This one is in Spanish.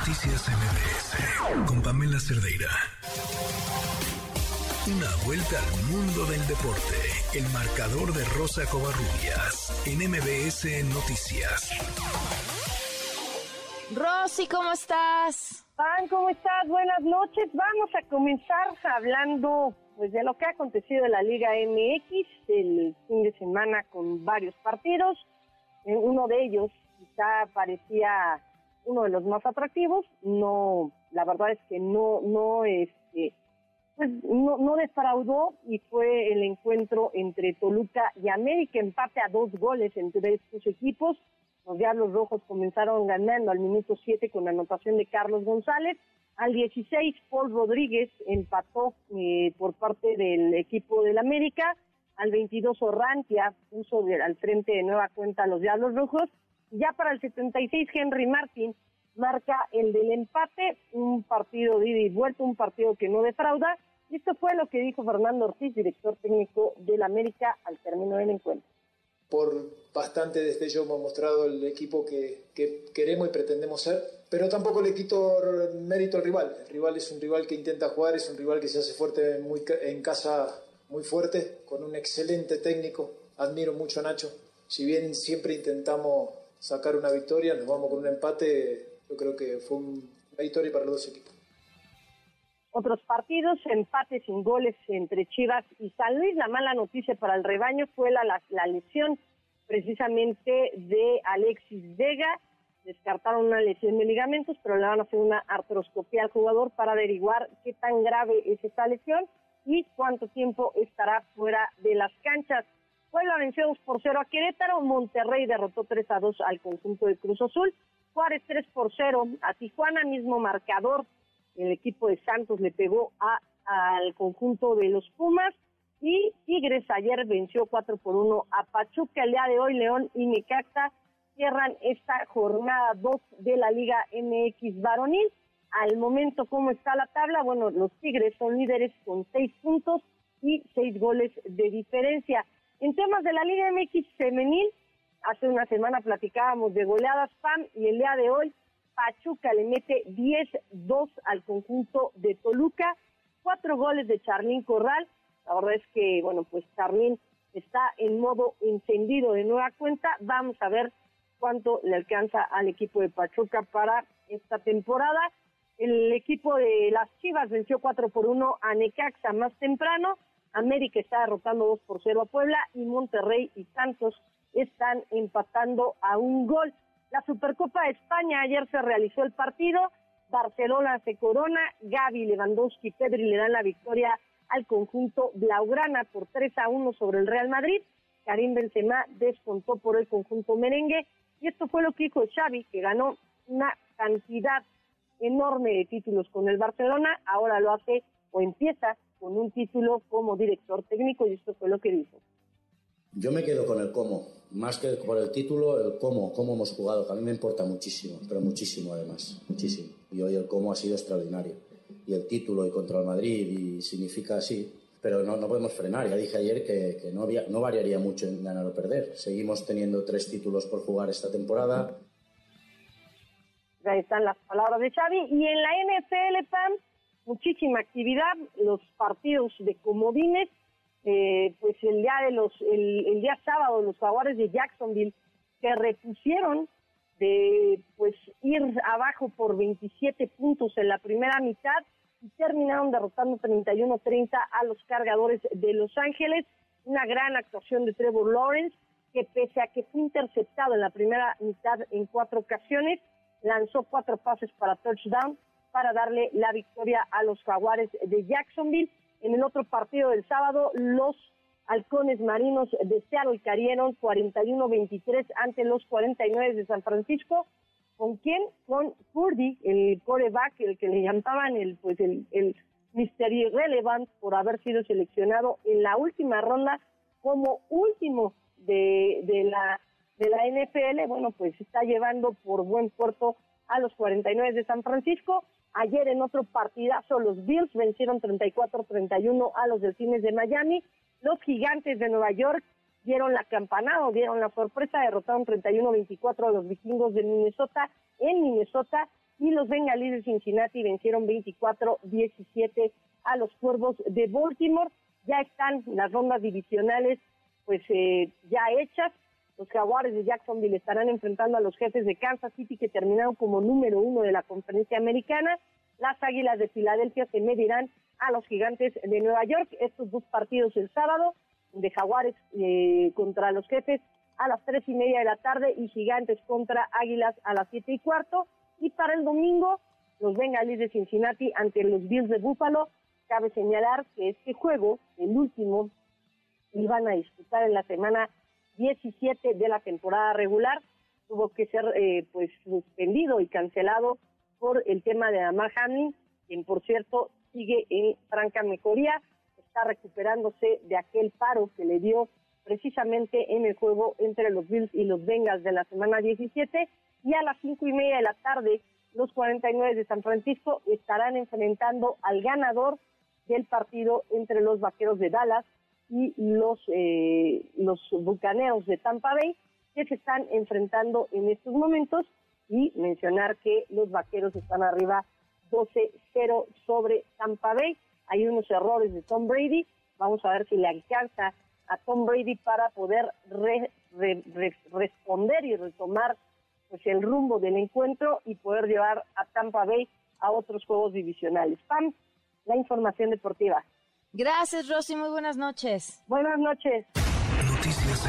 Noticias MBS con Pamela Cerdeira. Una vuelta al mundo del deporte. El marcador de Rosa Covarrubias en MBS Noticias. Rosy, ¿cómo estás? Pan, ¿cómo estás? Buenas noches. Vamos a comenzar hablando pues de lo que ha acontecido en la Liga MX el fin de semana con varios partidos. Eh, uno de ellos quizá parecía uno de los más atractivos. No, la verdad es que no, no, este, pues no, no defraudó y fue el encuentro entre Toluca y América, empate a dos goles entre estos equipos. Los Diablos Rojos comenzaron ganando al minuto 7 con anotación de Carlos González. Al 16, Paul Rodríguez empató eh, por parte del equipo del América. Al 22, Orrantia puso al frente de nueva cuenta a los Diablos Rojos. Ya para el 76, Henry Martin marca el del empate, un partido de ida y vuelta, un partido que no defrauda. Y esto fue lo que dijo Fernando Ortiz, director técnico del América, al término del encuentro. Por bastante destello hemos mostrado el equipo que, queremos y pretendemos ser, pero tampoco le quito mérito al rival. El rival es un rival que intenta jugar, es un rival que se hace fuerte muy, en casa muy fuerte, con un excelente técnico. Admiro mucho a Nacho. Si bien siempre intentamos sacar una victoria, nos vamos con un empate, yo creo que fue una victoria para los dos equipos. Otros partidos, empate sin goles entre Chivas y San Luis. La mala noticia para el rebaño fue la, lesión precisamente de Alexis Vega. Descartaron una lesión de ligamentos, pero le van a hacer una artroscopía al jugador para averiguar qué tan grave es esta lesión y cuánto tiempo estará fuera de las canchas. 2 por 0 a Querétaro, Monterrey derrotó 3 a 2 al conjunto de Cruz Azul, Juárez 3 por 0 a Tijuana, mismo marcador, el equipo de Santos le pegó a, al conjunto de los Pumas y Tigres ayer venció 4 por 1 a Pachuca, el día de hoy León y Necaxa cierran esta jornada 2 de la Liga MX varonil. Al momento, ¿cómo está la tabla? Bueno, los Tigres son líderes con 6 puntos y 6 goles de diferencia. En temas de la Liga MX femenil, hace una semana platicábamos de goleadas PAM y el día de hoy Pachuca le mete 10-2 al conjunto de Toluca, cuatro goles de Charlín Corral. La verdad es que, bueno, pues Charlín está en modo encendido de nueva cuenta. Vamos a ver cuánto le alcanza al equipo de Pachuca para esta temporada. El equipo de las Chivas venció 4 por 1 a Necaxa más temprano. América está derrotando 2 por 0 a Puebla y Monterrey y Santos están empatando a un gol. La Supercopa de España ayer se realizó el partido, Barcelona se corona, Gaby, Lewandowski y Pedri le dan la victoria al conjunto blaugrana por 3 a 1 sobre el Real Madrid. Karim Benzema descontó por el conjunto merengue y esto fue lo que dijo Xavi, que ganó una cantidad enorme de títulos con el Barcelona, ahora lo hace o empieza con un título como director técnico y esto fue lo que dijo. Yo me quedo con el cómo, más que por el título, el cómo, cómo hemos jugado, que a mí me importa muchísimo, pero muchísimo además, muchísimo. Y hoy el cómo ha sido extraordinario. Y el título y contra el Madrid y significa así, pero no, no podemos frenar. Ya dije ayer que, que no, había, no variaría mucho en ganar o perder. Seguimos teniendo tres títulos por jugar esta temporada. Ahí están las palabras de Xavi. Y en la NFL, Pam, muchísima actividad, los partidos de comodines, eh, pues el día de los, el, día sábado los jaguares de Jacksonville se repusieron de pues ir abajo por 27 puntos en la primera mitad y terminaron derrotando 31-30 a los cargadores de Los Ángeles. Una gran actuación de Trevor Lawrence, que pese a que fue interceptado en la primera mitad en cuatro ocasiones, lanzó cuatro pases para touchdown para darle la victoria a los jaguares de Jacksonville. En el otro partido del sábado, los halcones marinos de Seattle cayeron 41-23 ante los 49 de San Francisco. ¿Con quién? Con Purdy, el coreback, el que le llamaban el, pues el, el Mystery Relevant por haber sido seleccionado en la última ronda como último de la de la NFL, bueno, pues está llevando por buen puerto a los 49 de San Francisco. Ayer en otro partidazo los Bills vencieron 34-31 a los Delfines de Miami. Los Gigantes de Nueva York dieron la campanada, dieron la sorpresa, derrotaron 31-24 a los Vikingos de Minnesota en Minnesota y los Bengalíes de Cincinnati vencieron 24-17 a los Cuervos de Baltimore. Ya están las rondas divisionales pues eh, ya hechas. Los Jaguares de Jacksonville estarán enfrentando a los jefes de Kansas City que terminaron como número uno de la conferencia americana. Las Águilas de Filadelfia se medirán a los Gigantes de Nueva York. Estos dos partidos el sábado de Jaguares eh, contra los jefes a las tres y media de la tarde y Gigantes contra Águilas a las siete y cuarto. Y para el domingo, los Bengalíes de Cincinnati ante los Bills de Buffalo. Cabe señalar que este juego, el último, iban a disputar en la semana 17 de la temporada regular. Tuvo que ser eh, pues suspendido y cancelado por el tema de Amar Hamlin, quien por cierto sigue en franca mejoría, está recuperándose de aquel paro que le dio precisamente en el juego entre los Bills y los Bengals de la semana 17 y a las cinco y media de la tarde los 49 de San Francisco estarán enfrentando al ganador del partido entre los Vaqueros de Dallas y los eh, los Bucaneros de Tampa Bay que se están enfrentando en estos momentos y mencionar que los Vaqueros están arriba 12-0 sobre Tampa Bay. Hay unos errores de Tom Brady. Vamos a ver si le alcanza a Tom Brady para poder responder y retomar pues el rumbo del encuentro y poder llevar a Tampa Bay a otros juegos divisionales. Pam, la información deportiva. Gracias, Rosy. Muy buenas noches. Buenas noches. Noticias